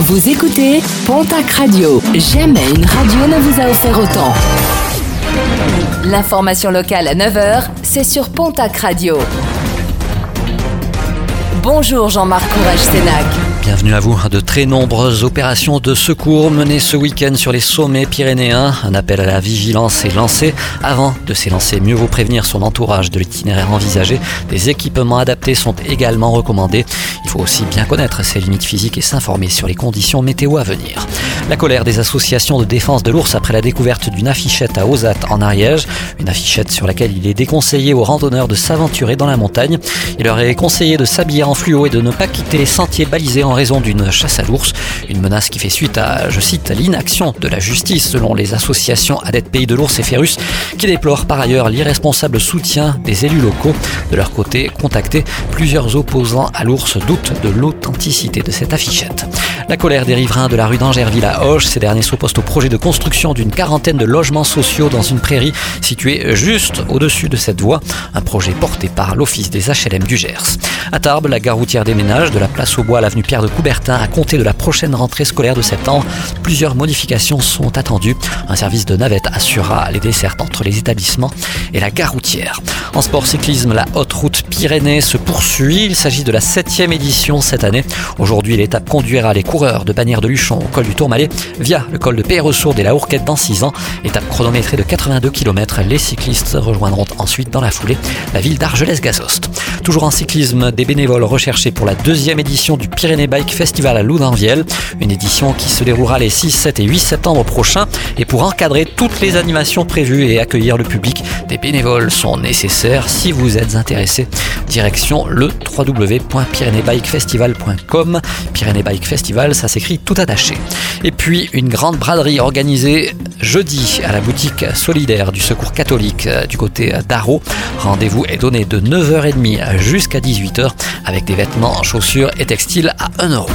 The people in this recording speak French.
Vous écoutez Pontac Radio. Jamais une radio ne vous a offert autant. L'information locale à 9h, c'est sur Pontac Radio. Bonjour Jean-Marc Courage Sénac. Bienvenue à vous. De très nombreuses opérations de secours menées ce week-end sur les sommets pyrénéens. Un appel à la vigilance est lancé. Avant de s'élancer, mieux vaut prévenir son entourage de l'itinéraire envisagé. Des équipements adaptés sont également recommandés. Il faut aussi bien connaître ses limites physiques et s'informer sur les conditions météo à venir. La colère des associations de défense de l'ours après la découverte d'une affichette à Ozat en Ariège. Une affichette sur laquelle il est déconseillé aux randonneurs de s'aventurer dans la montagne. Il leur est conseillé de s'habiller en fluo et de ne pas quitter les sentiers balisés en raison d'une chasse à l'ours. Une menace qui fait suite à, je cite, l'inaction de la justice selon les associations Adeptes Pays de l'Ours et Férus qui déplorent par ailleurs l'irresponsable soutien des élus locaux. De leur côté, contactés, plusieurs opposants à l'ours doutent de l'authenticité de cette affichette. La colère des riverains de la rue d'Angerville à Hoche, ces derniers s'opposent au projet de construction d'une quarantaine de logements sociaux dans une prairie située juste au-dessus de cette voie, un projet porté par l'Office des HLM du Gers. À Tarbes, la gare routière déménage de la place au bois à l'avenue Pierre de Coubertin à compter de la prochaine rentrée scolaire de septembre. Plusieurs modifications sont attendues. Un service de navette assurera les dessertes entre les établissements et la gare routière. En sport cyclisme, la haute route Pyrénées se poursuit. Il s'agit de la septième édition cette année. Aujourd'hui, l'étape conduira les de Bannière de Luchon au col du Tourmalet via le col de Péressourde et la Hourquette dans 6 ans. Étape chronométrée de 82 km. Les cyclistes rejoindront ensuite dans la foulée la ville d'Argelès-Gazost. Toujours en cyclisme, des bénévoles recherchés pour la deuxième édition du Pyrénées Bike Festival à Loudanviel. Une édition qui se déroulera les 6, 7 et 8 septembre prochains. Et pour encadrer toutes les animations prévues et accueillir le public, des bénévoles sont nécessaires. Si vous êtes intéressé, direction le www.pyrénéesbikefestival.com. Pyrénées Bike Festival, ça s'écrit tout attaché. Et puis une grande braderie organisée jeudi à la boutique solidaire du Secours catholique euh, du côté d'Arro. Rendez-vous est donné de 9h30 jusqu'à 18h avec des vêtements, chaussures et textiles à 1 euro.